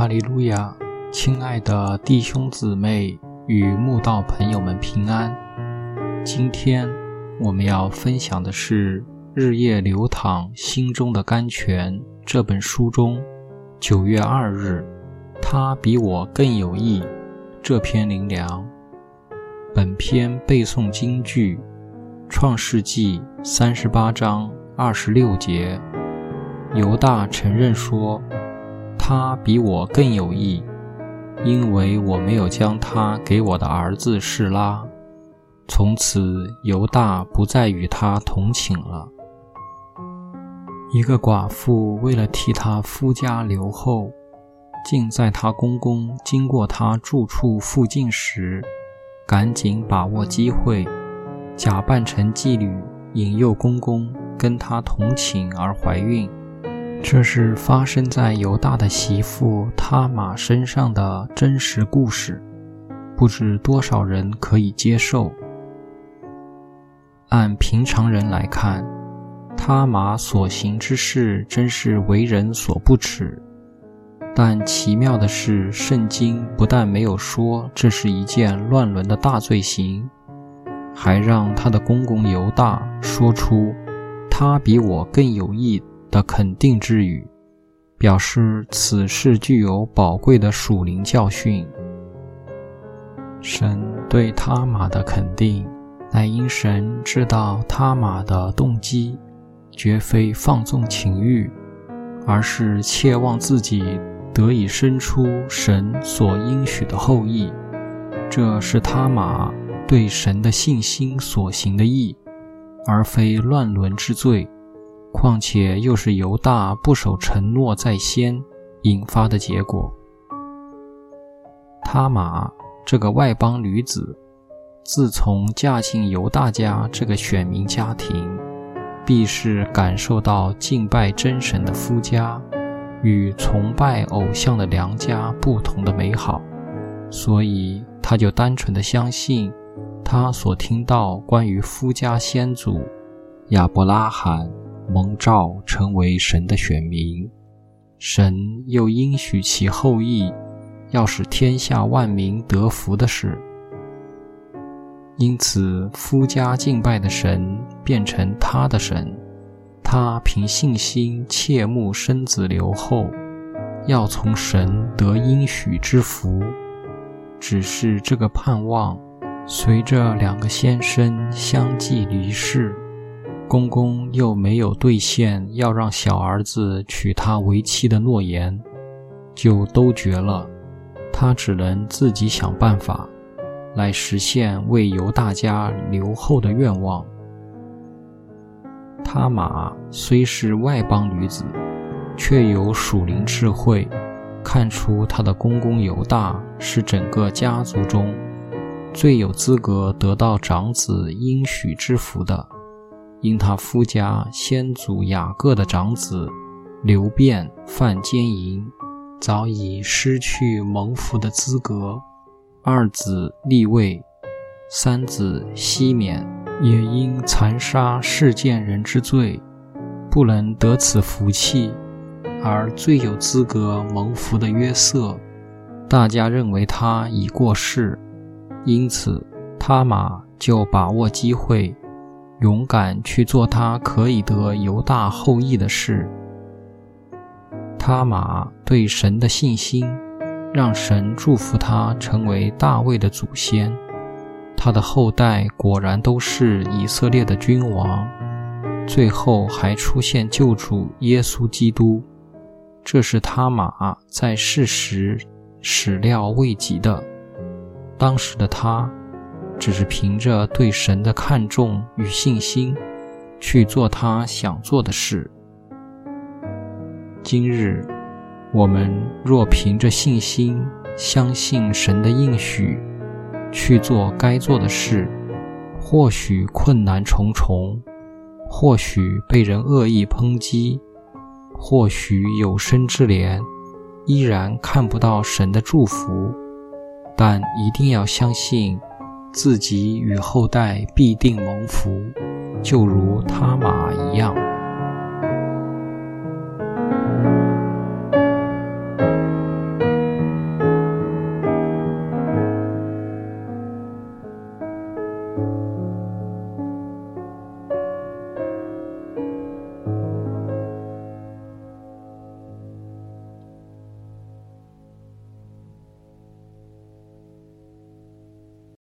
哈利路亚，亲爱的弟兄姊妹与慕道朋友们平安。今天我们要分享的是《日夜流淌心中的甘泉》这本书中九月二日，他比我更有益这篇灵粮。本篇背诵京剧《创世纪》三十八章二十六节。犹大承认说：“他比我更有益，因为我没有将他给我的儿子示拉。”从此，犹大不再与他同寝了。一个寡妇为了替他夫家留后，竟在他公公经过他住处附近时，赶紧把握机会，假扮成妓女，引诱公公跟他同寝而怀孕。这是发生在犹大的媳妇他玛身上的真实故事，不知多少人可以接受。按平常人来看，他玛所行之事真是为人所不齿。但奇妙的是，圣经不但没有说这是一件乱伦的大罪行，还让他的公公犹大说出他比我更有益。的肯定之语，表示此事具有宝贵的属灵教训。神对他玛的肯定，乃因神知道他玛的动机，绝非放纵情欲，而是切望自己得以生出神所应许的后裔。这是他玛对神的信心所行的义，而非乱伦之罪。况且又是犹大不守承诺在先引发的结果。他玛这个外邦女子，自从嫁进犹大家这个选民家庭，必是感受到敬拜真神的夫家与崇拜偶像的良家不同的美好，所以她就单纯的相信，她所听到关于夫家先祖亚伯拉罕。蒙召成为神的选民，神又应许其后裔要使天下万民得福的事。因此，夫家敬拜的神变成他的神，他凭信心切慕生子留后，要从神得应许之福。只是这个盼望，随着两个先生相继离世。公公又没有兑现要让小儿子娶她为妻的诺言，就都绝了。他只能自己想办法，来实现为犹大家留后的愿望。他玛虽是外邦女子，却有属灵智慧，看出她的公公犹大是整个家族中最有资格得到长子应许之福的。因他夫家先祖雅各的长子刘辩犯奸淫，早已失去蒙福的资格；二子立位，三子西缅也因残杀世间人之罪，不能得此福气；而最有资格蒙福的约瑟，大家认为他已过世，因此他玛就把握机会。勇敢去做他可以得犹大后裔的事。他玛对神的信心，让神祝福他成为大卫的祖先。他的后代果然都是以色列的君王，最后还出现救主耶稣基督。这是他玛在世时始料未及的。当时的他。只是凭着对神的看重与信心，去做他想做的事。今日，我们若凭着信心相信神的应许，去做该做的事，或许困难重重，或许被人恶意抨击，或许有生之年依然看不到神的祝福，但一定要相信。自己与后代必定蒙福，就如他马一样。